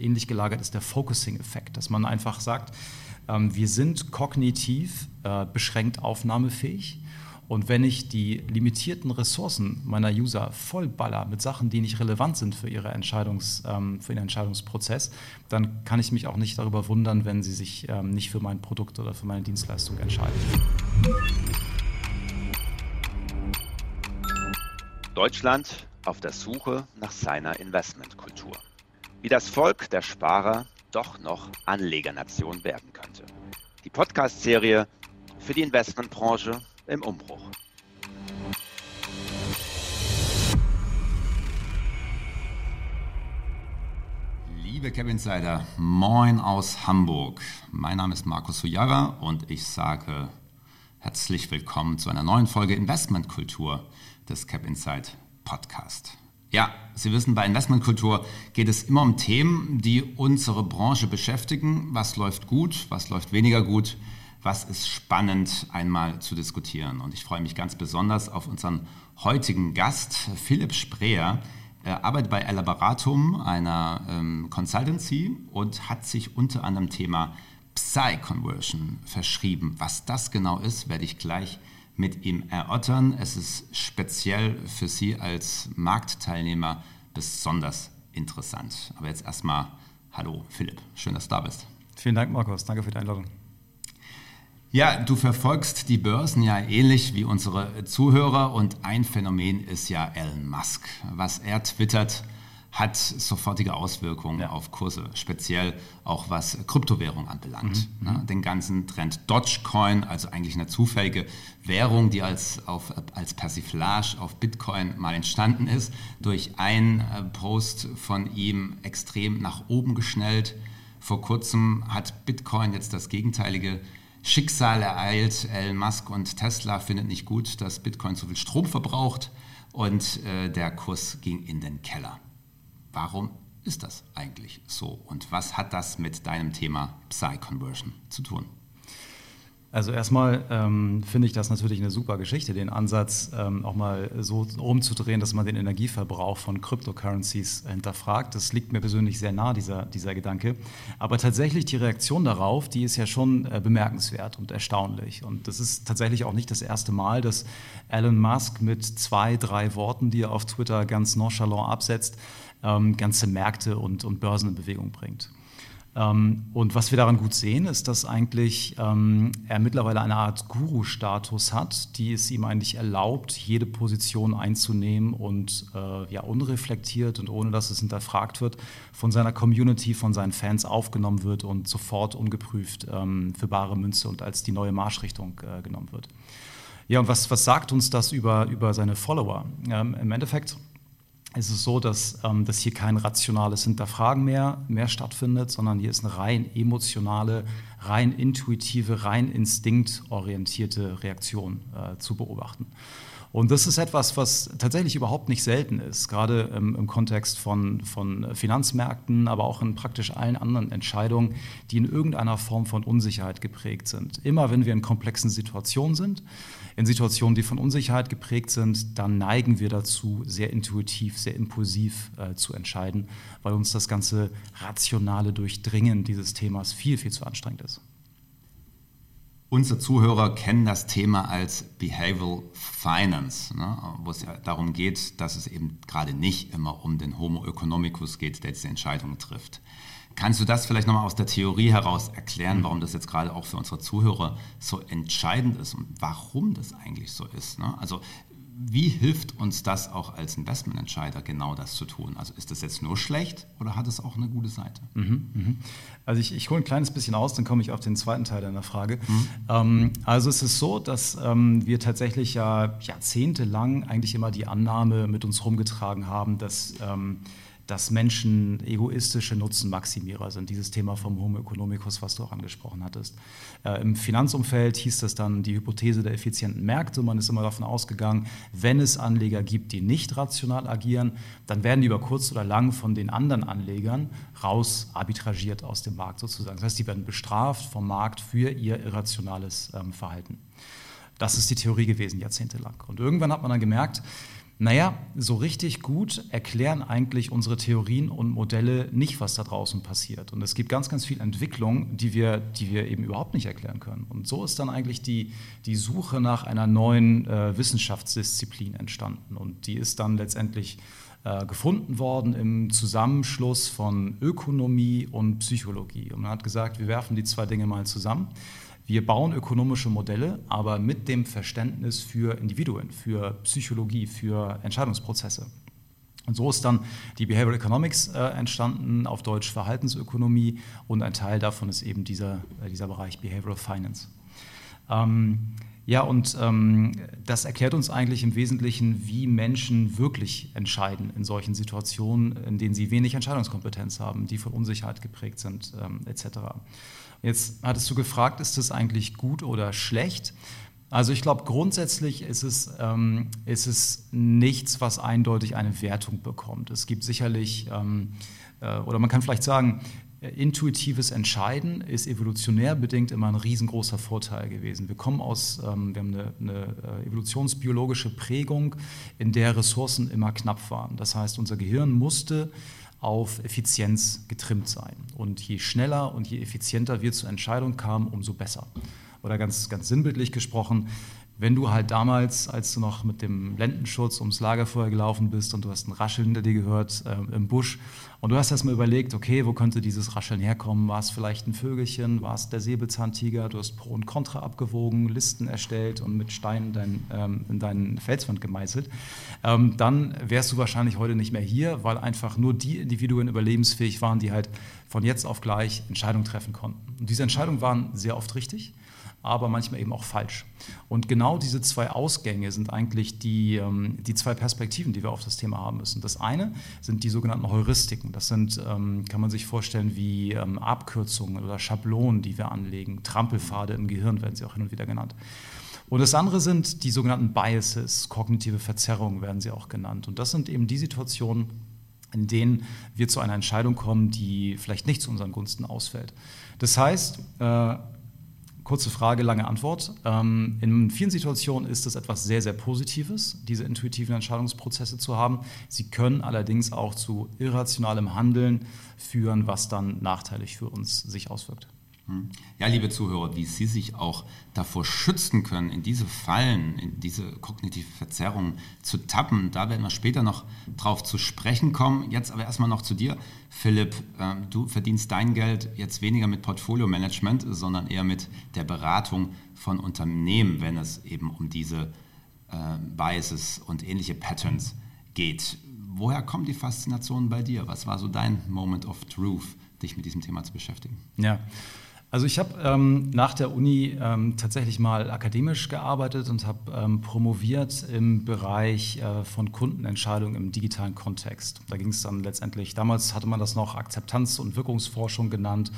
ähnlich gelagert ist der Focusing-Effekt, dass man einfach sagt, ähm, wir sind kognitiv äh, beschränkt aufnahmefähig. Und wenn ich die limitierten Ressourcen meiner User vollballer mit Sachen, die nicht relevant sind für, ihre Entscheidungs, ähm, für ihren Entscheidungsprozess, dann kann ich mich auch nicht darüber wundern, wenn sie sich ähm, nicht für mein Produkt oder für meine Dienstleistung entscheiden. Deutschland auf der Suche nach seiner Investmentkultur. Wie das Volk der Sparer doch noch Anlegernation werden könnte. Die Podcast-Serie für die Investmentbranche im Umbruch. Liebe Cap Insider, moin aus Hamburg. Mein Name ist Markus Sujara und ich sage herzlich willkommen zu einer neuen Folge Investmentkultur des Cap Insight Podcast. Ja, Sie wissen, bei Investmentkultur geht es immer um Themen, die unsere Branche beschäftigen. Was läuft gut, was läuft weniger gut, was ist spannend einmal zu diskutieren. Und ich freue mich ganz besonders auf unseren heutigen Gast, Philipp Spreer. Er arbeitet bei Elaboratum, einer ähm, Consultancy, und hat sich unter anderem Thema Psy-Conversion verschrieben. Was das genau ist, werde ich gleich mit ihm erörtern. Es ist speziell für Sie als Marktteilnehmer besonders interessant. Aber jetzt erstmal, hallo Philipp, schön, dass du da bist. Vielen Dank, Markus. Danke für die Einladung. Ja, du verfolgst die Börsen ja ähnlich wie unsere Zuhörer und ein Phänomen ist ja Elon Musk. Was er twittert, hat sofortige Auswirkungen ja. auf Kurse, speziell auch was Kryptowährung anbelangt. Mhm. Ne? Den ganzen Trend Dogecoin, also eigentlich eine zufällige Währung, die als, auf, als Persiflage auf Bitcoin mal entstanden ist, durch einen äh, Post von ihm extrem nach oben geschnellt. Vor kurzem hat Bitcoin jetzt das gegenteilige Schicksal ereilt. Elon Musk und Tesla findet nicht gut, dass Bitcoin zu viel Strom verbraucht und äh, der Kurs ging in den Keller. Warum ist das eigentlich so und was hat das mit deinem Thema Psy-Conversion zu tun? Also erstmal ähm, finde ich das natürlich eine super Geschichte, den Ansatz ähm, auch mal so umzudrehen, dass man den Energieverbrauch von Cryptocurrencies hinterfragt. Das liegt mir persönlich sehr nah, dieser, dieser Gedanke. Aber tatsächlich die Reaktion darauf, die ist ja schon äh, bemerkenswert und erstaunlich. Und das ist tatsächlich auch nicht das erste Mal, dass Elon Musk mit zwei, drei Worten, die er auf Twitter ganz nonchalant absetzt, ähm, ganze Märkte und, und Börsen in Bewegung bringt. Ähm, und was wir daran gut sehen, ist, dass eigentlich ähm, er mittlerweile eine Art Guru-Status hat, die es ihm eigentlich erlaubt, jede Position einzunehmen und äh, ja, unreflektiert und ohne dass es hinterfragt wird, von seiner Community, von seinen Fans aufgenommen wird und sofort ungeprüft ähm, für bare Münze und als die neue Marschrichtung äh, genommen wird. Ja, und was, was sagt uns das über, über seine Follower? Ähm, Im Endeffekt ist es so, dass, ähm, dass hier kein rationales Hinterfragen mehr, mehr stattfindet, sondern hier ist eine rein emotionale, rein intuitive, rein instinktorientierte Reaktion äh, zu beobachten. Und das ist etwas, was tatsächlich überhaupt nicht selten ist, gerade im, im, Kontext von, von Finanzmärkten, aber auch in praktisch allen anderen Entscheidungen, die in irgendeiner Form von Unsicherheit geprägt sind. Immer wenn wir in komplexen Situationen sind, in Situationen, die von Unsicherheit geprägt sind, dann neigen wir dazu, sehr intuitiv, sehr impulsiv äh, zu entscheiden, weil uns das ganze rationale Durchdringen dieses Themas viel, viel zu anstrengend ist. Unsere Zuhörer kennen das Thema als Behavioral Finance, ne, wo es ja darum geht, dass es eben gerade nicht immer um den Homo economicus geht, der diese Entscheidungen trifft. Kannst du das vielleicht nochmal aus der Theorie heraus erklären, mhm. warum das jetzt gerade auch für unsere Zuhörer so entscheidend ist und warum das eigentlich so ist? Ne? Also wie hilft uns das auch als Investmententscheider genau das zu tun? Also ist das jetzt nur schlecht oder hat es auch eine gute Seite? Mhm, mh. Also ich, ich hole ein kleines bisschen aus, dann komme ich auf den zweiten Teil deiner Frage. Mhm. Ähm, also es ist so, dass ähm, wir tatsächlich ja jahrzehntelang eigentlich immer die Annahme mit uns rumgetragen haben, dass ähm, dass Menschen egoistische Nutzenmaximierer sind. Dieses Thema vom Homo economicus, was du auch angesprochen hattest. Äh, Im Finanzumfeld hieß das dann die Hypothese der effizienten Märkte. Man ist immer davon ausgegangen, wenn es Anleger gibt, die nicht rational agieren, dann werden die über kurz oder lang von den anderen Anlegern raus arbitragiert aus dem Markt sozusagen. Das heißt, die werden bestraft vom Markt für ihr irrationales ähm, Verhalten. Das ist die Theorie gewesen jahrzehntelang. Und irgendwann hat man dann gemerkt, Naja, so richtig gut erklären eigentlich unsere Theorien und Modelle nicht, was da draußen passiert. Und es gibt ganz, ganz viel Entwicklung, die wir, die wir eben überhaupt nicht erklären können. Und so ist dann eigentlich die, die Suche nach einer neuen äh, Wissenschaftsdisziplin entstanden. Und die ist dann letztendlich äh, gefunden worden im Zusammenschluss von Ökonomie und Psychologie. Und man hat gesagt, wir werfen die zwei Dinge mal zusammen. Wir bauen ökonomische Modelle, aber mit dem Verständnis für Individuen, für Psychologie, für Entscheidungsprozesse. Und so ist dann die Behavioral Economics äh, entstanden, auf Deutsch Verhaltensökonomie, und ein Teil davon ist eben dieser, äh, dieser Bereich Behavioral Finance. Ähm, ja, und ähm, das erklärt uns eigentlich im Wesentlichen, wie Menschen wirklich entscheiden in solchen Situationen, in denen sie wenig Entscheidungskompetenz haben, die von Unsicherheit geprägt sind, ähm, etc. Jetzt hattest du gefragt, ist das eigentlich gut oder schlecht? Also ich glaube, grundsätzlich ist es, ähm, ist es nichts, was eindeutig eine Wertung bekommt. Es gibt sicherlich, ähm, äh, oder man kann vielleicht sagen, intuitives Entscheiden ist evolutionär bedingt immer ein riesengroßer Vorteil gewesen. Wir kommen aus, ähm, wir haben eine, eine äh, evolutionsbiologische Prägung, in der Ressourcen immer knapp waren. Das heißt, unser Gehirn musste auf Effizienz getrimmt sein. Und je schneller und je effizienter wir zur Entscheidung kamen, umso besser. Oder ganz, ganz sinnbildlich gesprochen, wenn du halt damals, als du noch mit dem Lendenschutz ums Lagerfeuer gelaufen bist und du hast ein Rascheln hinter dir gehört äh, im Busch und du hast erstmal überlegt, okay, wo könnte dieses Rascheln herkommen? War es vielleicht ein Vögelchen? War es der Säbelzahntiger? Du hast Pro und Contra abgewogen, Listen erstellt und mit Steinen dein, ähm, in deinen Felswand gemeißelt. Ähm, dann wärst du wahrscheinlich heute nicht mehr hier, weil einfach nur die Individuen überlebensfähig waren, die halt von jetzt auf gleich Entscheidungen treffen konnten. Und diese Entscheidungen waren sehr oft richtig aber manchmal eben auch falsch. Und genau diese zwei Ausgänge sind eigentlich die, ähm, die zwei Perspektiven, die wir auf das Thema haben müssen. Das eine sind die sogenannten Heuristiken. Das sind, ähm, kann man sich vorstellen, wie ähm, Abkürzungen oder Schablonen, die wir anlegen. Trampelpfade im Gehirn werden sie auch hin und wieder genannt. Und das andere sind die sogenannten Biases, kognitive Verzerrungen werden sie auch genannt. Und das sind eben die Situationen, in denen wir zu einer Entscheidung kommen, die vielleicht nicht zu unseren Gunsten ausfällt. Das heißt, äh, Kurze Frage, lange Antwort. Ähm, in vielen Situationen ist es etwas sehr, sehr Positives, diese intuitiven Entscheidungsprozesse zu haben. Sie können allerdings auch zu irrationalem Handeln führen, was dann nachteilig für uns sich auswirkt. Hm. Ja, liebe Zuhörer, wie Sie sich auch davor schützen können, in diese Fallen, in diese kognitive Verzerrung zu tappen, da werden wir später noch drauf zu sprechen kommen. Jetzt aber erstmal noch zu dir, Philipp. Ähm, du verdienst dein Geld jetzt weniger mit Portfolio-Management, sondern eher mit der Beratung von Unternehmen, wenn es eben um diese äh, Biases und ähnliche Patterns geht. Woher kommt die Faszination bei dir? Was war so dein Moment of Truth, dich mit diesem Thema zu beschäftigen? Ja. Also ich habe ähm, nach der Uni ähm, tatsächlich mal akademisch gearbeitet und habe ähm, promoviert im Bereich äh, von Kundenentscheidungen im digitalen Kontext. Da ging es dann letztendlich, damals hatte man das noch Akzeptanz- und Wirkungsforschung genannt,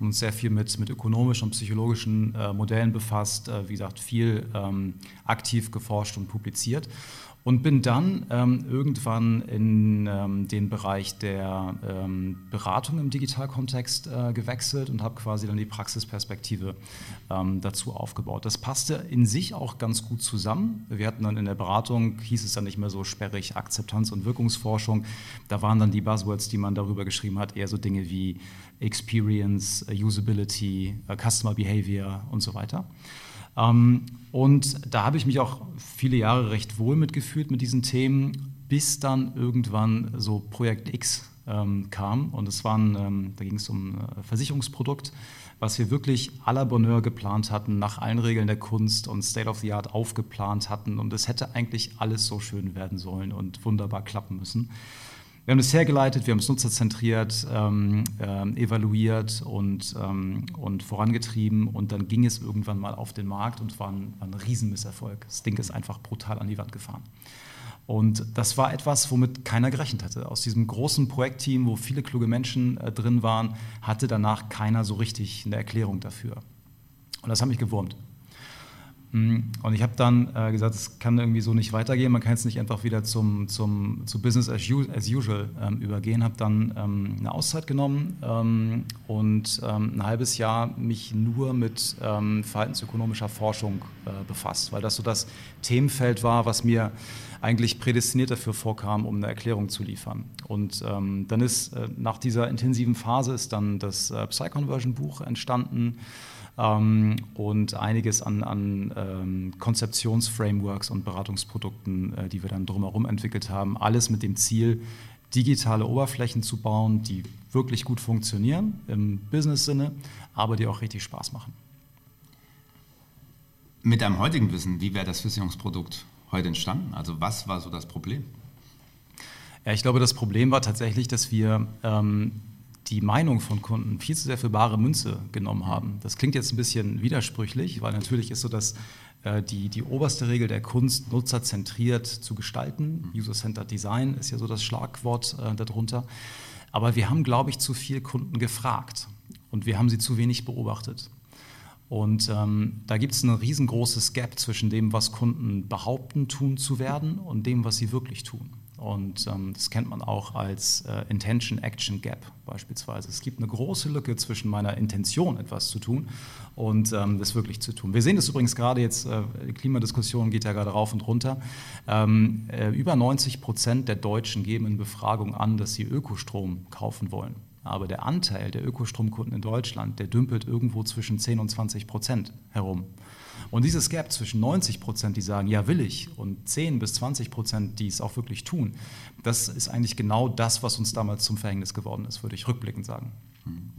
uns sehr viel mit, mit ökonomischen und psychologischen äh, Modellen befasst, äh, wie gesagt, viel ähm, aktiv geforscht und publiziert. Und bin dann ähm, irgendwann in ähm, den Bereich der ähm, Beratung im Digitalkontext äh, gewechselt und habe quasi dann die Praxisperspektive ähm, dazu aufgebaut. Das passte in sich auch ganz gut zusammen. Wir hatten dann in der Beratung, hieß es dann nicht mehr so sperrig, Akzeptanz und Wirkungsforschung. Da waren dann die Buzzwords, die man darüber geschrieben hat, eher so Dinge wie Experience, Usability, uh, Customer Behavior und so weiter. Ähm, und da habe ich mich auch viele Jahre recht wohl mitgefühlt mit diesen Themen, bis dann irgendwann so Projekt X ähm, kam. Und es waren, ähm, da ging es um ein Versicherungsprodukt, was wir wirklich à la Bonheur geplant hatten, nach allen Regeln der Kunst und State of the Art aufgeplant hatten. Und es hätte eigentlich alles so schön werden sollen und wunderbar klappen müssen. Wir haben das hergeleitet, wir haben es nutzerzentriert, ähm, äh, evaluiert und, ähm, und vorangetrieben und dann ging es irgendwann mal auf den Markt und war ein, war ein Riesenmisserfolg. Das Ding ist einfach brutal an die Wand gefahren. Und das war etwas, womit keiner gerechnet hatte. Aus diesem großen Projektteam, wo viele kluge Menschen äh, drin waren, hatte danach keiner so richtig eine Erklärung dafür. Und das hat mich gewurmt. Mm, und ich habe dann äh, gesagt, es kann irgendwie so nicht weitergehen, man kann jetzt nicht einfach wieder zum, zum, zu Business as, usual ähm, übergehen. Habe dann ähm, eine Auszeit genommen ähm, und ähm, ein halbes Jahr mich nur mit ähm, verhaltensökonomischer Forschung äh, befasst, weil das so das Themenfeld war, was mir eigentlich prädestiniert dafür vorkam, um eine Erklärung zu liefern. Und ähm, dann ist äh, nach dieser intensiven Phase ist dann das äh, Psy-Conversion-Buch entstanden ähm, und einiges an, an ähm, Konzeptionsframeworks und Beratungsprodukten, äh, die wir dann drumherum entwickelt haben. Alles mit dem Ziel, digitale Oberflächen zu bauen, die wirklich gut funktionieren im Business-Sinne, aber die auch richtig Spaß machen. Mit deinem heutigen Wissen, wie wäre das Versicherungsprodukt heute entstanden? Also was war so das Problem? Ja, ich glaube, das Problem war tatsächlich, dass wir ähm, die Meinung von Kunden viel zu sehr für bare Münze genommen haben. Das klingt jetzt ein bisschen widersprüchlich, weil natürlich ist so, dass äh, die, die oberste Regel der Kunst, nutzerzentriert zu gestalten. Mhm. User-Centered Design ist ja so das Schlagwort äh, darunter. Aber wir haben, glaube ich, zu viel Kunden gefragt und wir haben sie zu wenig beobachtet. Und ähm, da gibt es ein riesengroßes Gap zwischen dem, was Kunden behaupten, tun zu werden und dem, was sie wirklich tun. Und ähm, das kennt man auch als äh, Intention-Action Gap beispielsweise. Es gibt eine große Lücke zwischen meiner Intention, etwas zu tun, und ähm, das wirklich zu tun. Wir sehen das übrigens gerade jetzt, äh, die Klimadiskussion geht ja gerade rauf und runter. Ähm, äh, über 90 Prozent der Deutschen geben in Befragungen an, dass sie Ökostrom kaufen wollen. Aber der Anteil der Ökostromkunden in Deutschland, der dümpelt irgendwo zwischen 10 und 20 Prozent herum. Und dieses Gap zwischen 90 Prozent, die sagen, ja will ich, und 10 bis 20 Prozent, die es auch wirklich tun, das ist eigentlich genau das, was uns damals zum Verhängnis geworden ist, würde ich rückblickend sagen. Hm.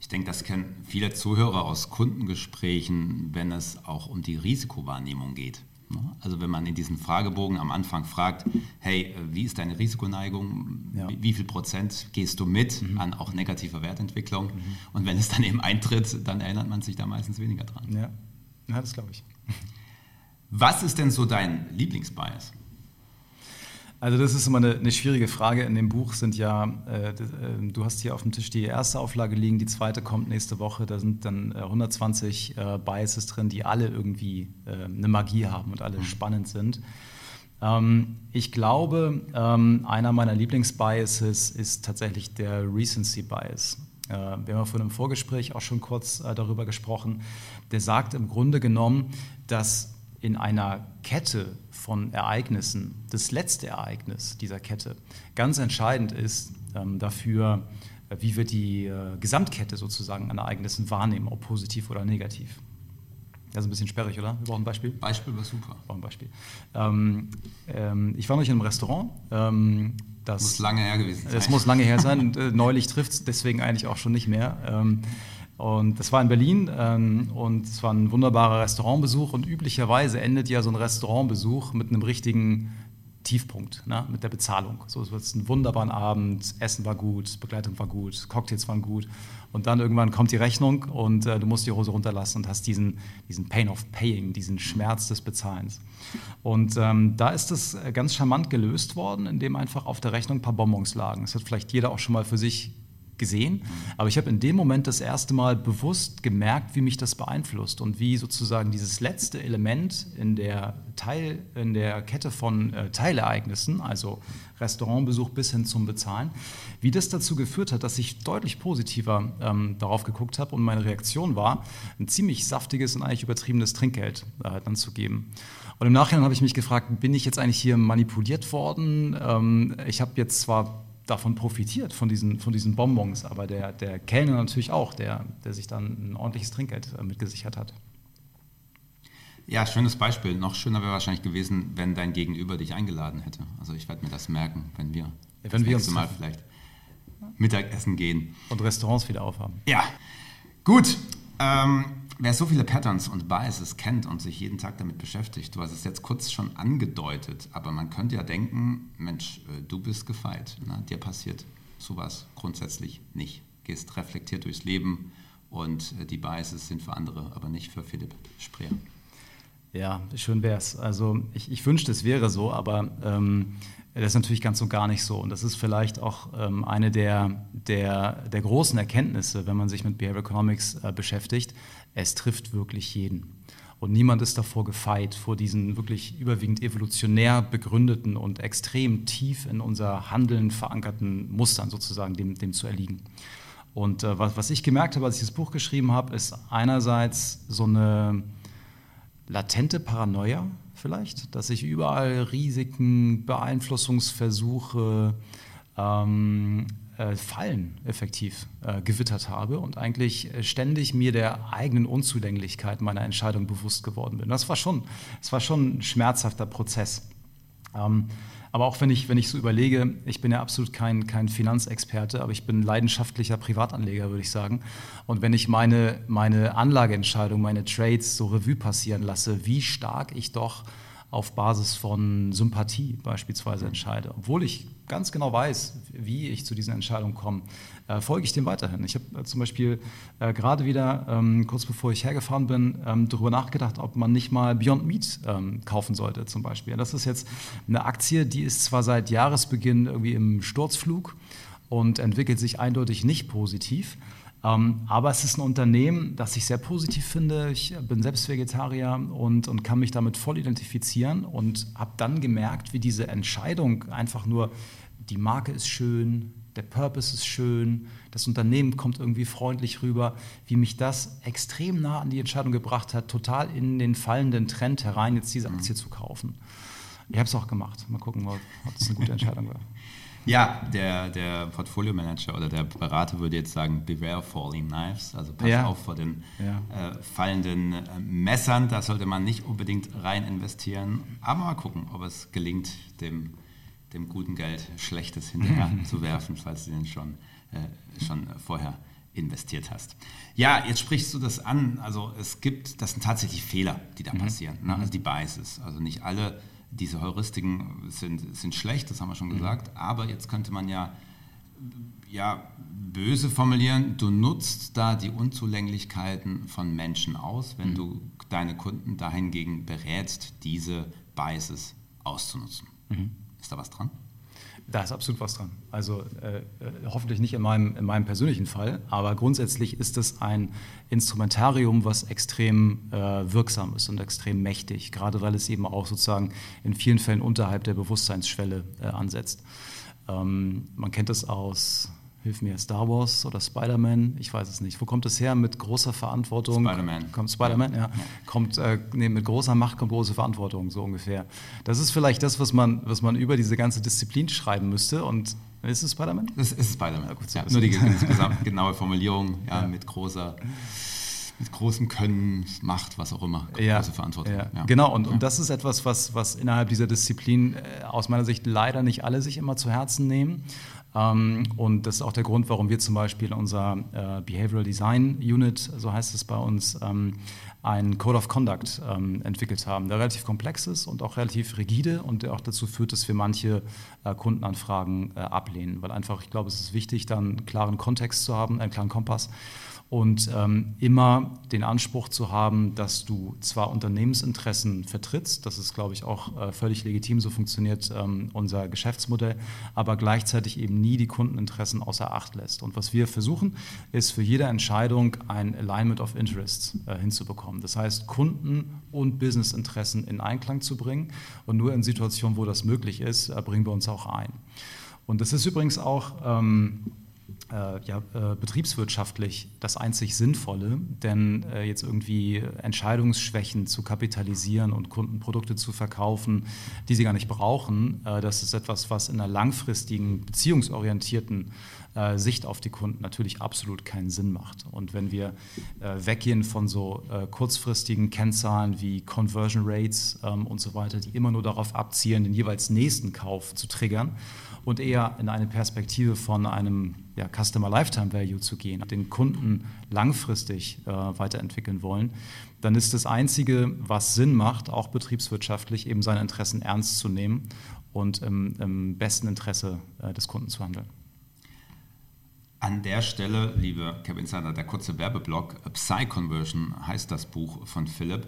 Ich denke, das kennen viele Zuhörer aus Kundengesprächen, wenn es auch um die Risikowahrnehmung geht. Ne? Also wenn man in diesen Fragebogen am Anfang fragt, hey, wie ist deine Risikoneigung? Ja. Wie, viel Prozent gehst du mit mhm. an auch negativer Wertentwicklung? Mhm. Und wenn es dann eben eintritt, dann erinnert man sich da meistens weniger dran. Ja. Ja, das glaube ich. Was ist denn so dein Lieblingsbias? Also das ist immer eine, eine, schwierige Frage. In dem Buch sind ja, äh, äh, du hast hier auf dem Tisch die erste Auflage liegen, die zweite kommt nächste Woche. Da sind dann äh, 120 äh, Biases drin, die alle irgendwie äh, eine Magie haben und alle mhm. spannend sind. Ähm, ich glaube, ähm, einer meiner Lieblingsbiases ist tatsächlich der Recency Bias. Äh, wir haben vor einem Vorgespräch auch schon kurz äh, darüber gesprochen. Der sagt im Grunde genommen, dass in einer Kette von Ereignissen das letzte Ereignis dieser Kette ganz entscheidend ist ähm, dafür, äh, wie wir die Gesamtkette sozusagen an Ereignissen wahrnehmen, ob positiv oder negativ. Das ist ein bisschen sperrig, oder? Wir brauchen ein Beispiel. Beispiel war super. Wir brauchen ein Beispiel. Ähm, ähm, ich war noch in einem Restaurant ähm, das muss lange her gewesen sein. Es muss lange her sein. Äh, neulich trifft es deswegen eigentlich auch schon nicht mehr. Ähm, und das war in Berlin ähm, und es war ein wunderbarer Restaurantbesuch. Und üblicherweise endet ja so ein Restaurantbesuch mit einem richtigen Tiefpunkt ne, mit der Bezahlung. So, es war ein wunderbarer Abend, Essen war gut, Begleitung war gut, Cocktails waren gut. Und dann irgendwann kommt die Rechnung und äh, du musst die Hose runterlassen und hast diesen, diesen Pain of Paying, diesen Schmerz des Bezahlens. Und ähm, da ist es äh, ganz charmant gelöst worden, indem einfach auf der Rechnung ein paar Bonbons lagen. Das hat vielleicht jeder auch schon mal für sich gesehen. Aber ich habe in dem Moment das erste Mal bewusst gemerkt, wie mich das beeinflusst und wie sozusagen dieses letzte Element in der, Teil, in der Kette von äh, Teilereignissen, also Restaurantbesuch bis hin zum Bezahlen, wie das dazu geführt hat, dass ich deutlich positiver ähm, darauf geguckt habe und meine Reaktion war, ein ziemlich saftiges und eigentlich übertriebenes Trinkgeld äh, dann zu geben. Und im Nachhinein habe ich mich gefragt, bin ich jetzt eigentlich hier manipuliert worden? Ähm, ich habe jetzt zwar davon profitiert, von diesen, von diesen Bonbons. Aber der, der Kellner natürlich auch, der, der sich dann ein ordentliches Trinkgeld äh, mitgesichert hat. Ja, schönes Beispiel. Noch schöner wäre wahrscheinlich gewesen, wenn dein Gegenüber dich eingeladen hätte. Also ich werde mir das merken, wenn wir ja, wenn wir uns Mal vielleicht Mittagessen gehen. Und Restaurants wieder aufhaben. Ja, gut. Ähm, Wer so viele Patterns und Biases kennt und sich jeden Tag damit beschäftigt, du hast es jetzt kurz schon angedeutet, aber man könnte ja denken, Mensch, äh, du bist gefeit, ne? dir passiert sowas grundsätzlich nicht. Gehst reflektiert durchs Leben und äh, die Biases sind für andere, aber nicht für Philipp Spreer. Ja, schön wäre es. Also ich, ich wünschte, es wäre so, aber ähm, das ist natürlich ganz und gar nicht so. Und das ist vielleicht auch ähm, eine der, der, der großen Erkenntnisse, wenn man sich mit Behavioral Economics äh, beschäftigt es trifft wirklich jeden. Und niemand ist davor gefeit, vor diesen wirklich überwiegend evolutionär begründeten und extrem tief in unser Handeln verankerten Mustern sozusagen dem, dem zu erliegen. Und äh, was, was ich gemerkt habe, als ich das Buch geschrieben habe, ist einerseits so eine latente Paranoia vielleicht, dass ich überall Risiken, Beeinflussungsversuche, ähm, äh, Fallen effektiv äh, gewittert habe und eigentlich ständig mir der eigenen Unzulänglichkeit meiner Entscheidung bewusst geworden bin. Das war schon, das war schon ein schmerzhafter Prozess. Ähm, aber auch wenn ich, wenn ich so überlege, ich bin ja absolut kein, kein Finanzexperte, aber ich bin leidenschaftlicher Privatanleger, würde ich sagen. Und wenn ich meine, meine Anlageentscheidung, meine Trades so Revue passieren lasse, wie stark ich doch auf Basis von Sympathie beispielsweise entscheide, obwohl ich ganz genau weiß, wie ich zu diesen Entscheidungen komme, äh, folge ich dem weiterhin. Ich habe äh, zum Beispiel äh, gerade wieder, ähm, kurz bevor ich hergefahren bin, ähm, darüber nachgedacht, ob man nicht mal Beyond Meat ähm, kaufen sollte zum Beispiel. Das ist jetzt eine Aktie, die ist zwar seit Jahresbeginn irgendwie im Sturzflug und entwickelt sich eindeutig nicht positiv, aber es ist ein Unternehmen, das ich sehr positiv finde. Ich bin selbst Vegetarier und, und kann mich damit voll identifizieren und habe dann gemerkt, wie diese Entscheidung einfach nur, die Marke ist schön, der Purpose ist schön, das Unternehmen kommt irgendwie freundlich rüber, wie mich das extrem nah an die Entscheidung gebracht hat, total in den fallenden Trend herein, jetzt diese Aktie zu kaufen. Ich habe es auch gemacht. Mal gucken, ob das eine gute Entscheidung war. Ja, der, der Portfolio Manager oder der Berater würde jetzt sagen, beware falling knives, also pass ja. auf vor den ja. äh, fallenden äh, Messern, da sollte man nicht unbedingt rein investieren, aber mal gucken, ob es gelingt, dem, dem guten Geld Schlechtes hinterher zu werfen, falls du den schon, äh, schon vorher investiert hast. Ja, jetzt sprichst du das an, also es gibt, das sind tatsächlich Fehler, die da mhm. passieren, ne? also die Biases, also nicht alle diese Heuristiken sind, sind schlecht, das haben wir schon mhm. gesagt, mhm. aber jetzt könnte man ja, ja böse formulieren, du nutzt da die Unzulänglichkeiten von Menschen aus, wenn mhm. du deine Kunden dahingegen berätst, diese Biases auszunutzen. Mhm. Ist da was dran? Da ist absolut was dran. Also äh, äh, hoffentlich nicht in meinem, in meinem persönlichen Fall, aber grundsätzlich ist es ein Instrumentarium, was extrem äh, wirksam ist und extrem mächtig, gerade weil es eben auch sozusagen in vielen Fällen unterhalb der Bewusstseinsschwelle äh, ansetzt. Ähm, man kennt es aus hilf mir, Star Wars oder Spider-Man, ich weiß es nicht. Wo kommt es her mit großer Verantwortung? Spider-Man. Kommt Spider-Man, ja. ja. Kommt, äh, nee, mit großer Macht kommt große Verantwortung, so ungefähr. Das ist vielleicht das, was man, was man über diese ganze Disziplin schreiben müsste. Und ist es Spider-Man? Es ist Spider-Man. Ja, gut, so ja, nur die genaue Formulierung, ja, mit großer mit großem Können, Macht, was auch immer, ja, große Verantwortung. Ja. Ja. Genau, und, und das ist etwas, was, was innerhalb dieser Disziplin äh, aus meiner Sicht leider nicht alle sich immer zu Herzen nehmen. Ähm, und das ist auch der Grund, warum wir zum Beispiel in unserer äh, Behavioral Design Unit, so heißt es bei uns, ähm, einen Code of Conduct ähm, entwickelt haben, der relativ komplex ist und auch relativ rigide und der auch dazu führt, dass wir manche äh, Kundenanfragen äh, ablehnen, weil einfach, ich glaube, es ist wichtig, dann einen klaren Kontext zu haben, einen klaren Kompass und ähm, immer den Anspruch zu haben, dass du zwar Unternehmensinteressen vertrittst, das ist, glaube ich, auch äh, völlig legitim, so funktioniert ähm, unser Geschäftsmodell, aber gleichzeitig eben nie die Kundeninteressen außer Acht lässt. Und was wir versuchen, ist für jede Entscheidung ein Alignment of Interests äh, hinzubekommen. Das heißt, Kunden und Businessinteressen in Einklang zu bringen und nur in Situationen, wo das möglich ist, äh, bringen wir uns auch ein. Und das ist übrigens auch ähm, äh, ja, äh, betriebswirtschaftlich das einzig Sinnvolle, denn äh, jetzt irgendwie Entscheidungsschwächen zu kapitalisieren und Kundenprodukte zu verkaufen, die sie gar nicht brauchen, äh, das ist etwas, was in einer langfristigen, beziehungsorientierten äh, Sicht auf die Kunden natürlich absolut keinen Sinn macht. Und wenn wir äh, weggehen von so kurzfristigen Kennzahlen wie Conversion Rates ähm, und so weiter, die immer nur darauf abzielen, den jeweils nächsten Kauf zu triggern, und eher in eine Perspektive von einem ja, Customer Lifetime Value zu gehen, den Kunden langfristig äh, weiterentwickeln wollen, dann ist das Einzige, was Sinn macht, auch betriebswirtschaftlich, eben seine Interessen ernst zu nehmen und im, im besten Interesse äh, des Kunden zu handeln. An der Stelle, liebe Kevin Sander, der kurze Werbeblock, Psy-Conversion heißt das Buch von Philipp.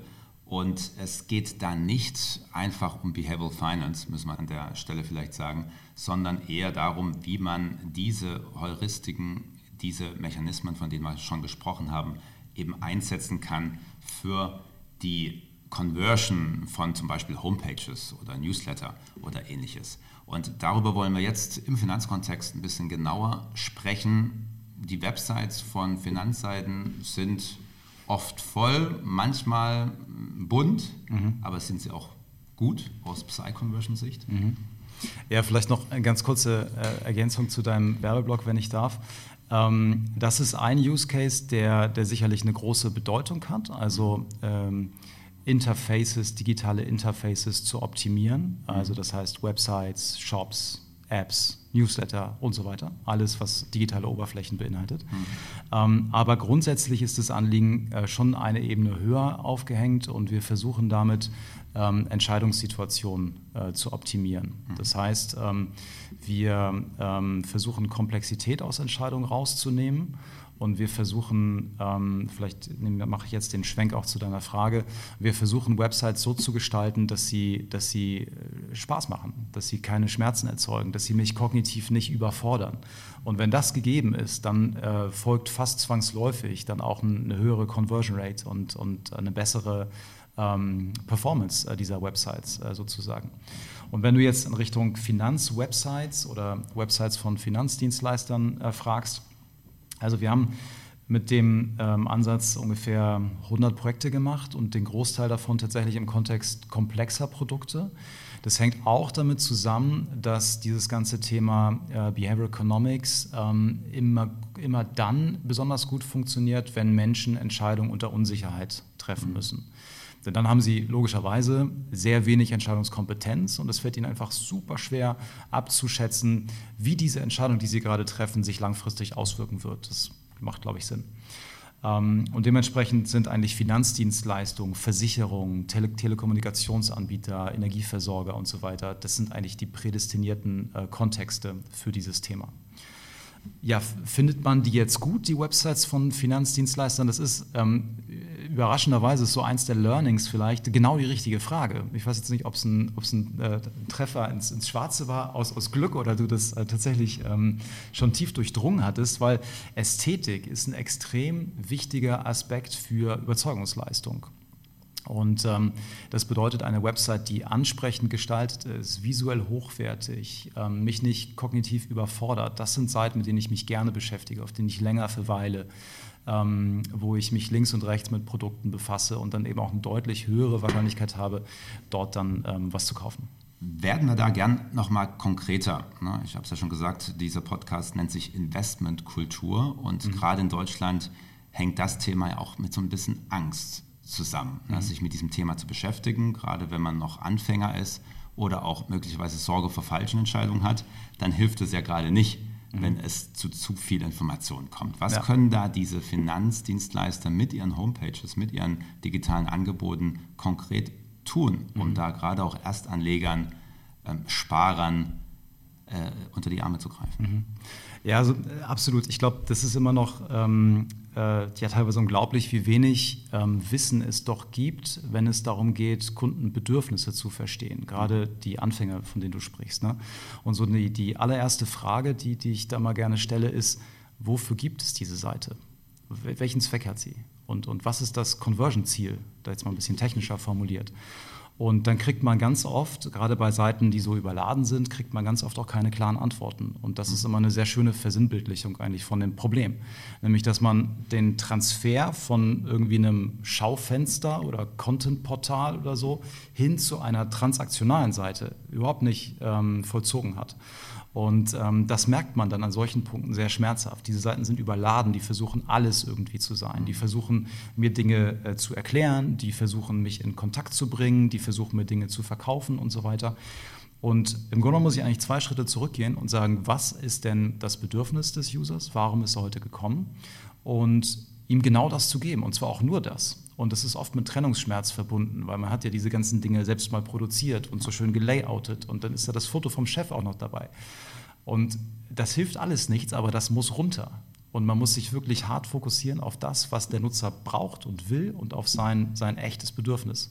Und es geht da nicht einfach um Behavioral Finance, müssen wir an der Stelle vielleicht sagen, sondern eher darum, wie man diese Heuristiken, diese Mechanismen, von denen wir schon gesprochen haben, eben einsetzen kann für die Conversion von zum Beispiel Homepages oder Newsletter oder ähnliches. Und darüber wollen wir jetzt im Finanzkontext ein bisschen genauer sprechen. Die Websites von Finanzseiten sind oft voll, manchmal bunt, mhm. aber sind sie auch gut aus Psy-Conversion-Sicht? Mhm. Ja, vielleicht noch eine ganz kurze äh, Ergänzung zu deinem Werbeblock, wenn ich darf. Ähm, das ist ein Use Case, der, der sicherlich eine große Bedeutung hat. Also ähm, Interfaces, digitale Interfaces zu optimieren. Also das heißt Websites, Shops, Apps, Newsletter und so weiter. Alles, was digitale Oberflächen beinhaltet. Mhm. Ähm, aber grundsätzlich ist das Anliegen äh, schon eine Ebene höher aufgehängt und wir versuchen damit ähm, Entscheidungssituationen äh, zu optimieren. Mhm. Das heißt, ähm, wir ähm, versuchen Komplexität aus Entscheidungen rauszunehmen und wir versuchen, ähm, vielleicht mache ich jetzt den Schwenk auch zu deiner Frage, wir versuchen Websites so zu gestalten, dass sie, dass sie äh, Spaß machen, dass sie keine Schmerzen erzeugen, dass sie mich kognitiv nicht überfordern. Und wenn das gegeben ist, dann äh, folgt fast zwangsläufig dann auch eine höhere Conversion Rate und, und eine bessere ähm, Performance äh, dieser Websites äh, sozusagen. Und wenn du jetzt in Richtung Finanzwebsites oder Websites von Finanzdienstleistern äh, fragst, also wir haben mit dem ähm, Ansatz ungefähr 100 Projekte gemacht und den Großteil davon tatsächlich im Kontext komplexer Produkte. Das hängt auch damit zusammen, dass dieses ganze Thema äh, Behavioral Economics ähm, immer, immer dann besonders gut funktioniert, wenn Menschen Entscheidungen unter Unsicherheit treffen müssen. Denn dann haben sie logischerweise sehr wenig Entscheidungskompetenz und es fällt ihnen einfach super schwer abzuschätzen, wie diese Entscheidung, die sie gerade treffen, sich langfristig auswirken wird. Das macht, glaube ich, Sinn. Ähm, und dementsprechend sind eigentlich Finanzdienstleistungen, Versicherungen, Tele Telekommunikationsanbieter, Energieversorger und so weiter, das sind eigentlich die prädestinierten äh, Kontexte für dieses Thema. Ja, findet man die jetzt gut, die Websites von Finanzdienstleistern? Das ist ähm, überraschenderweise so eins der Learnings vielleicht genau die richtige Frage. Ich weiß jetzt nicht, ob es ein, ein äh, Treffer ins, ins, Schwarze war aus, aus Glück oder du das äh, tatsächlich ähm, schon tief durchdrungen hattest, weil Ästhetik ist ein extrem wichtiger Aspekt für Überzeugungsleistung. Und ähm, das bedeutet eine Website, die ansprechend gestaltet ist, visuell hochwertig, ähm, mich nicht kognitiv überfordert. Das sind Seiten, mit denen ich mich gerne beschäftige, auf denen ich länger verweile ähm, wo ich mich links und rechts mit Produkten befasse und dann eben auch eine deutlich höhere Wahrscheinlichkeit habe, dort dann ähm, was zu kaufen. Werden wir da gern nochmal konkreter? Ne? Ich habe es ja schon gesagt, dieser Podcast nennt sich Investmentkultur und mhm. gerade in Deutschland hängt das Thema ja auch mit so ein bisschen Angst zusammen, ne? mhm. sich mit diesem Thema zu beschäftigen, gerade wenn man noch Anfänger ist oder auch möglicherweise Sorge vor falschen Entscheidungen hat, dann hilft es ja gerade nicht, Mhm. wenn es zu zu viel Information kommt. Was ja. können da diese Finanzdienstleister mit ihren Homepages, mit ihren digitalen Angeboten konkret tun, um mhm. da gerade auch Erstanlegern, ähm, Sparern unter die Arme zu greifen? Mhm. Ja, also, absolut. Ich glaube, das ist immer noch ähm, äh, ja teilweise unglaublich, wie wenig ähm, Wissen es doch gibt, wenn es darum geht, Kundenbedürfnisse zu verstehen. Gerade die Anfänger, von denen du sprichst. Ne? Und so die, die allererste Frage, die, die ich da mal gerne stelle, ist, wofür gibt es diese Seite? Welchen Zweck hat sie? Und, und was ist das Conversion-Ziel? Da jetzt mal ein bisschen technischer formuliert. Und dann kriegt man ganz oft, gerade bei Seiten, die so überladen sind, kriegt man ganz oft auch keine klaren Antworten. Und das ist immer eine sehr schöne Versinnbildlichung eigentlich von dem Problem. Nämlich, dass man den Transfer von irgendwie einem Schaufenster oder Content-Portal oder so hin zu einer transaktionalen Seite überhaupt nicht ähm, vollzogen hat. Und ähm, das merkt man dann an solchen Punkten sehr schmerzhaft. Diese Seiten sind überladen, die versuchen alles irgendwie zu sein. Die versuchen mir Dinge äh, zu erklären, die versuchen mich in Kontakt zu bringen, die versuchen mir Dinge zu verkaufen und so weiter. Und im Grunde muss ich eigentlich zwei Schritte zurückgehen und sagen, was ist denn das Bedürfnis des Users? Warum ist er heute gekommen? Und ihm genau das zu geben, und zwar auch nur das. Und das ist oft mit Trennungsschmerz verbunden, weil man hat ja diese ganzen Dinge selbst mal produziert und so schön gelayoutet und dann ist da das Foto vom Chef auch noch dabei. Und das hilft alles nichts, aber das muss runter. Und man muss sich wirklich hart fokussieren auf das, was der Nutzer braucht und will und auf sein, sein echtes Bedürfnis.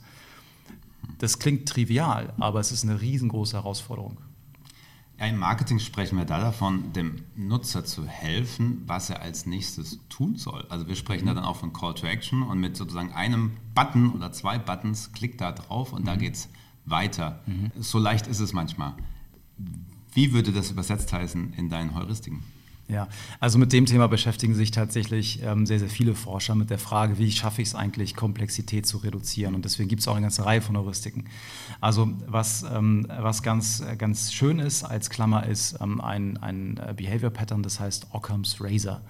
Das klingt trivial, aber es ist eine riesengroße Herausforderung. Ja, Im Marketing sprechen wir da davon, dem Nutzer zu helfen, was er als nächstes tun soll. Also wir sprechen mhm. da dann auch von Call to Action und mit sozusagen einem Button oder zwei Buttons, klick da drauf und mhm. da geht es weiter. Mhm. So leicht ist es manchmal. Wie würde das übersetzt heißen in deinen Heuristiken? Ja, also mit dem Thema beschäftigen sich tatsächlich ähm, sehr, sehr viele Forscher mit der Frage, wie schaffe ich es eigentlich, Komplexität zu reduzieren. Und deswegen gibt es auch eine ganze Reihe von Heuristiken. Also was, ähm, was ganz, ganz schön ist als Klammer ist ähm, ein, ein äh, Behavior Pattern, das heißt Occam's Razor.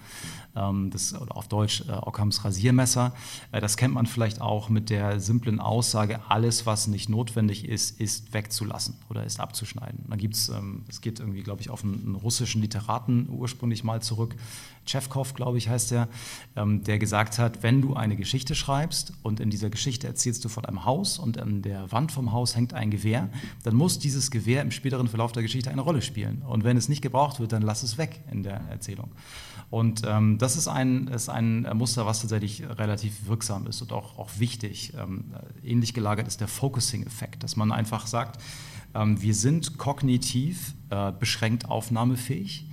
Ähm, das, auf Deutsch äh, Occams Rasiermesser. Äh, das kennt man vielleicht auch mit der simplen Aussage, alles, was nicht notwendig ist, ist wegzulassen oder ist abzuschneiden. Da gibt es, ähm, es geht irgendwie, glaube ich, auf einen, einen russischen Literaten ursprünglich mal zurück, Tschefkow, glaube ich, heißt der, ähm, der gesagt hat, wenn du eine Geschichte schreibst und in dieser Geschichte erzählst du von einem Haus und an der Wand vom Haus hängt ein Gewehr, dann muss dieses Gewehr im späteren Verlauf der Geschichte eine Rolle spielen. Und wenn es nicht gebraucht wird, dann lass es weg in der Erzählung. Und ähm, das ist ein, ist ein Muster, was tatsächlich relativ wirksam ist und auch, auch wichtig. Ähm, ähnlich gelagert ist der Focusing-Effekt, dass man einfach sagt, ähm, wir sind kognitiv äh, beschränkt aufnahmefähig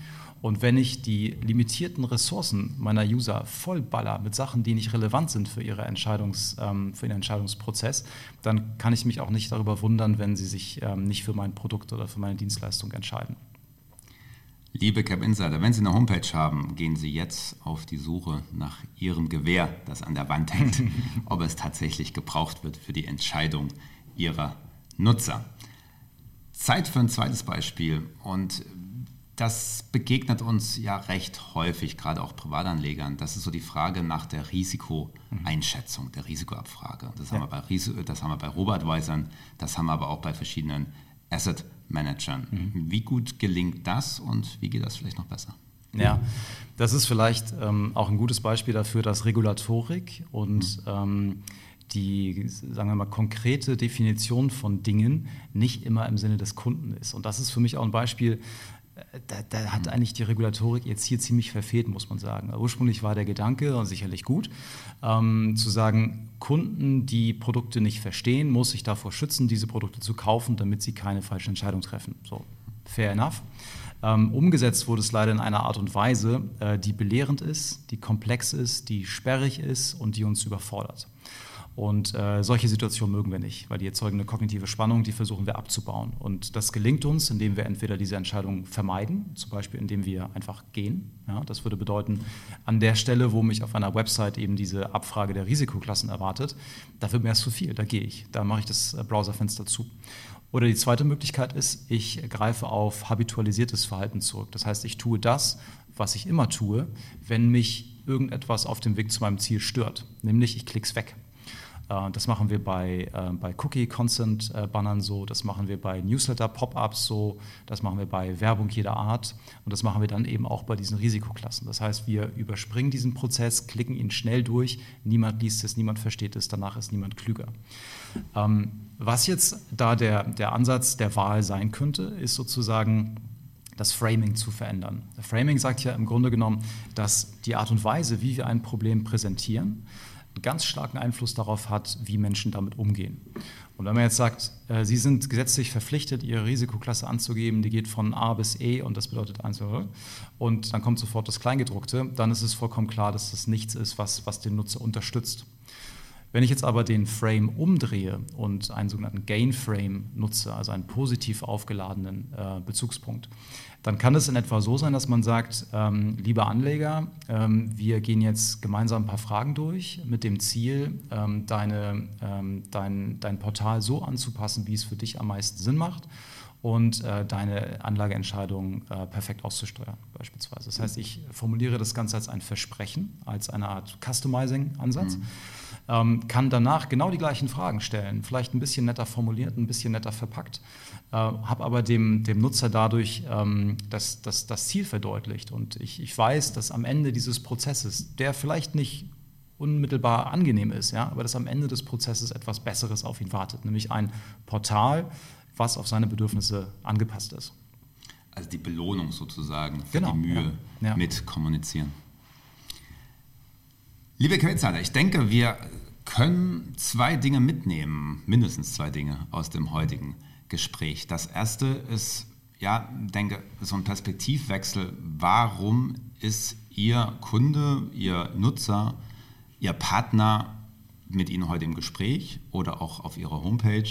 und wenn ich die limitierten Ressourcen meiner User vollballer mit Sachen, die nicht relevant sind für, ihre Entscheidungs, ähm, für ihren Entscheidungsprozess, dann kann ich mich auch nicht darüber wundern, wenn sie sich ähm, nicht für mein Produkt oder für meine Dienstleistung entscheiden. Liebe Cap Insider, wenn Sie eine Homepage haben, gehen Sie jetzt auf die Suche nach Ihrem Gewehr, das an der Wand hängt, ob es tatsächlich gebraucht wird für die Entscheidung Ihrer Nutzer. Zeit für ein zweites Beispiel. Und das begegnet uns ja recht häufig, gerade auch Privatanlegern. Das ist so die Frage nach der Risikoeinschätzung, der Risikoabfrage. Das, ja. haben, wir bei, das haben wir bei Robo-Advisern, das haben wir aber auch bei verschiedenen Asset-Managern. Mhm. Wie gut gelingt das und wie geht das vielleicht noch besser? Ja, das ist vielleicht ähm, auch ein gutes Beispiel dafür, dass Regulatorik und mhm. ähm, die, sagen wir mal, konkrete Definition von Dingen nicht immer im Sinne des Kunden ist. Und das ist für mich auch ein Beispiel, da, da, hat eigentlich die Regulatorik jetzt hier ziemlich verfehlt, muss man sagen. Ursprünglich war der Gedanke, und sicherlich gut, ähm, zu sagen, Kunden, die Produkte nicht verstehen, muss sich davor schützen, diese Produkte zu kaufen, damit sie keine falsche Entscheidung treffen. So, fair enough. Ähm, umgesetzt wurde es leider in einer Art und Weise, äh, die belehrend ist, die komplex ist, die sperrig ist und die uns überfordert. Und äh, solche Situationen mögen wir nicht, weil die erzeugen eine kognitive Spannung, die versuchen wir abzubauen. Und das gelingt uns, indem wir entweder diese Entscheidung vermeiden, zum Beispiel indem wir einfach gehen. Ja, das würde bedeuten, an der Stelle, wo mich auf einer Website eben diese Abfrage der Risikoklassen erwartet, da wird mir erst zu viel, da gehe ich, da mache ich das äh, Browserfenster zu. Oder die zweite Möglichkeit ist, ich greife auf habitualisiertes Verhalten zurück. Das heißt, ich tue das, was ich immer tue, wenn mich irgendetwas auf dem Weg zu meinem Ziel stört, nämlich ich klicke es weg. Äh, das machen wir bei, äh, bei Cookie-Consent-Bannern so, das machen wir bei Newsletter-Pop-ups so, das machen wir bei Werbung jeder Art und das machen wir dann eben auch bei diesen Risikoklassen. Das heißt, wir überspringen diesen Prozess, klicken ihn schnell durch, niemand liest es, niemand versteht es, danach ist niemand klüger. Ähm, was jetzt da der, der Ansatz der Wahl sein könnte, ist sozusagen, das Framing zu verändern. Das Framing sagt ja im Grunde genommen, dass die Art und Weise, wie wir ein Problem präsentieren, einen ganz starken Einfluss darauf hat, wie Menschen damit umgehen. Und wenn man jetzt sagt, äh, Sie sind gesetzlich verpflichtet, Ihre Risikoklasse anzugeben, die geht von A bis E und das bedeutet 1 und dann kommt sofort das Kleingedruckte, dann ist es vollkommen klar, dass das nichts ist, was, was den Nutzer unterstützt. Wenn ich jetzt aber den Frame umdrehe und einen sogenannten Gain Frame nutze, also einen positiv aufgeladenen äh, Bezugspunkt, dann kann es in etwa so sein, dass man sagt, ähm, lieber Anleger, ähm, wir gehen jetzt gemeinsam ein paar Fragen durch mit dem Ziel, ähm, deine, ähm, dein, dein Portal so anzupassen, wie es für dich am meisten Sinn macht und äh, deine Anlageentscheidung äh, perfekt auszusteuern, beispielsweise. Das heißt, ich formuliere das Ganze als ein Versprechen, als eine Art Customizing-Ansatz. Mhm ähm, kann danach genau die gleichen Fragen stellen, vielleicht ein bisschen netter formuliert, ein bisschen netter verpackt, äh, habe aber dem, dem Nutzer dadurch ähm, das, das, das Ziel verdeutlicht. Und ich, ich weiß, dass am Ende dieses Prozesses, der vielleicht nicht unmittelbar angenehm ist, ja, aber dass am Ende des Prozesses etwas Besseres auf ihn wartet, nämlich ein Portal, was auf seine Bedürfnisse angepasst ist. Also die Belohnung sozusagen für genau, die Mühe ja, ja. mit kommunizieren. Liebe Quetzalder, ich denke, wir können zwei Dinge mitnehmen, mindestens zwei Dinge aus dem heutigen Gespräch. Das erste ist, ja, denke, so ein Perspektivwechsel. Warum ist Ihr Kunde, Ihr Nutzer, Ihr Partner mit Ihnen heute im Gespräch oder auch auf Ihrer Homepage?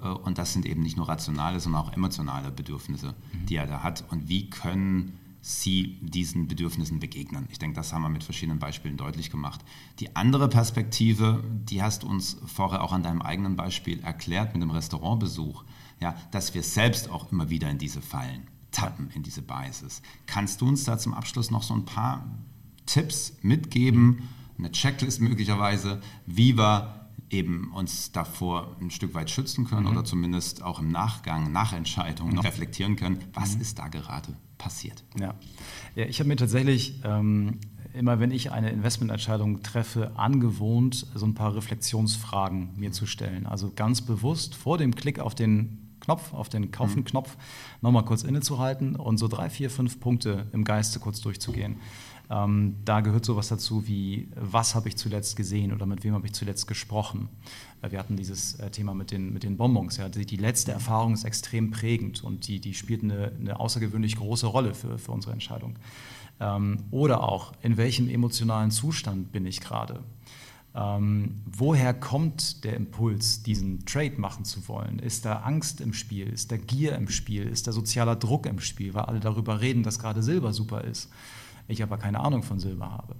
Äh, und das sind eben nicht nur rationale, sondern auch emotionale Bedürfnisse, mhm. die er da hat. Und wie können sie diesen Bedürfnissen begegnen. Ich denke, das haben wir mit verschiedenen Beispielen deutlich gemacht. Die andere Perspektive, die hast du uns vorher auch an deinem eigenen Beispiel erklärt mit dem Restaurantbesuch, ja, dass wir selbst auch immer wieder in diese Fallen tappen, in diese Biases. Kannst du uns da zum Abschluss noch so ein paar Tipps mitgeben, eine Checklist möglicherweise, wie wir eben uns davor ein Stück weit schützen können mhm. oder zumindest auch im Nachgang, nach Entscheidungen noch reflektieren können, was mhm. ist da gerade passiert. Ja, ich habe mir tatsächlich ähm, immer, wenn ich eine Investmententscheidung treffe, angewohnt, so ein paar Reflexionsfragen mir zu stellen. Also ganz bewusst vor dem Klick auf den Knopf, auf den Kaufen-Knopf, mhm. nochmal kurz innezuhalten und so drei, vier, fünf Punkte im Geiste kurz durchzugehen. Ähm, da gehört sowas dazu wie, was habe ich zuletzt gesehen oder mit wem habe ich zuletzt gesprochen. Äh, wir hatten dieses äh, Thema mit den, mit den Bonbons. Ja. Die, die letzte Erfahrung ist extrem prägend und die, die spielt eine, eine außergewöhnlich große Rolle für, für unsere Entscheidung. Ähm, oder auch, in welchem emotionalen Zustand bin ich gerade? Ähm, woher kommt der Impuls, diesen Trade machen zu wollen? Ist da Angst im Spiel? Ist da Gier im Spiel? Ist da sozialer Druck im Spiel, weil alle darüber reden, dass gerade Silber super ist? Ich aber keine Ahnung von Silber habe.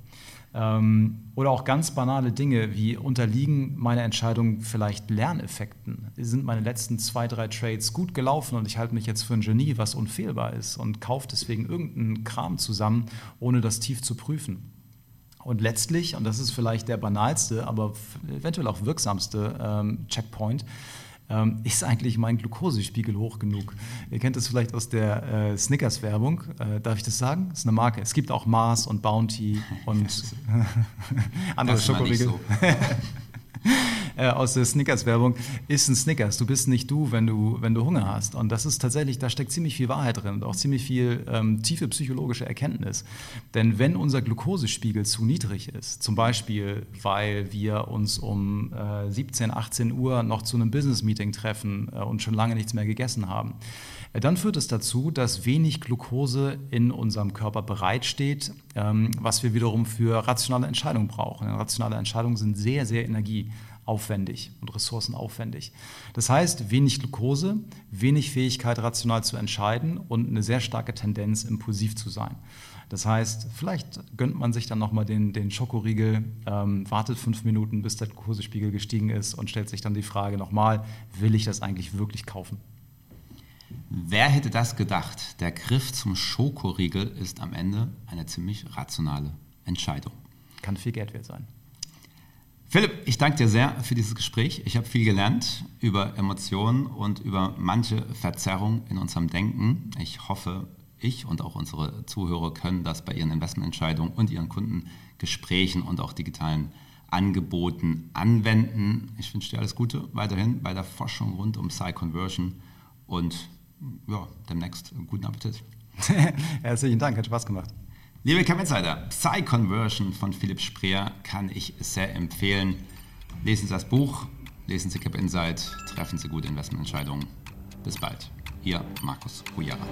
Ähm, oder auch ganz banale Dinge wie unterliegen meine Entscheidungen vielleicht Lerneffekten? Sind meine letzten zwei, drei Trades gut gelaufen und ich halte mich jetzt für ein Genie, was unfehlbar ist und kaufe deswegen irgendeinen Kram zusammen, ohne das tief zu prüfen? Und letztlich, und das ist vielleicht der banalste, aber eventuell auch wirksamste ähm, Checkpoint, ähm, ist eigentlich mein Glukosespiegel hoch genug? Ihr kennt es vielleicht aus der äh, Snickers-Werbung. Äh, darf ich das sagen? Das ist eine Marke. Es gibt auch Mars und Bounty und andere Schokoriegel. So. äh, aus der Snickers-Werbung, ist ein Snickers. Du bist nicht du, wenn du, wenn du Hunger hast. Und das ist tatsächlich, da steckt ziemlich viel Wahrheit drin und auch ziemlich viel ähm, tiefe psychologische Erkenntnis. Denn wenn unser Glukosespiegel zu niedrig ist, zum Beispiel, weil wir uns um äh, 17, 18 Uhr noch zu einem Business-Meeting treffen äh, und schon lange nichts mehr gegessen haben, äh, dann führt es dazu, dass wenig Glucose in unserem Körper bereitsteht, ähm, was wir wiederum für rationale Entscheidungen brauchen. Rationale Entscheidungen sind sehr, sehr energie aufwendig und ressourcenaufwendig. Das heißt, wenig Glucose, wenig Fähigkeit, rational zu entscheiden und eine sehr starke Tendenz, impulsiv zu sein. Das heißt, vielleicht gönnt man sich dann nochmal den, den Schokoriegel, ähm, wartet fünf Minuten, bis der Glukosespiegel gestiegen ist und stellt sich dann die Frage nochmal, will ich das eigentlich wirklich kaufen? Wer hätte das gedacht? Der Griff zum Schokoriegel ist am Ende eine ziemlich rationale Entscheidung. Kann viel Geld wert sein. Philipp, ich danke dir sehr für dieses Gespräch. Ich habe viel gelernt über Emotionen und über manche Verzerrung in unserem Denken. Ich hoffe, ich und auch unsere Zuhörer können das bei ihren Investmententscheidungen und ihren Kundengesprächen und auch digitalen Angeboten anwenden. Ich wünsche dir alles Gute weiterhin bei der Forschung rund um Psy-Conversion und ja, demnächst guten Appetit. Herzlichen Dank, hat Spaß gemacht. Liebe Camp Insider, Psy-Conversion von Philipp Spreer kann ich sehr empfehlen. Lesen Sie das Buch, lesen Sie Cap Insight, treffen Sie gute Investmententscheidungen. Bis bald. Ihr Markus Hujara.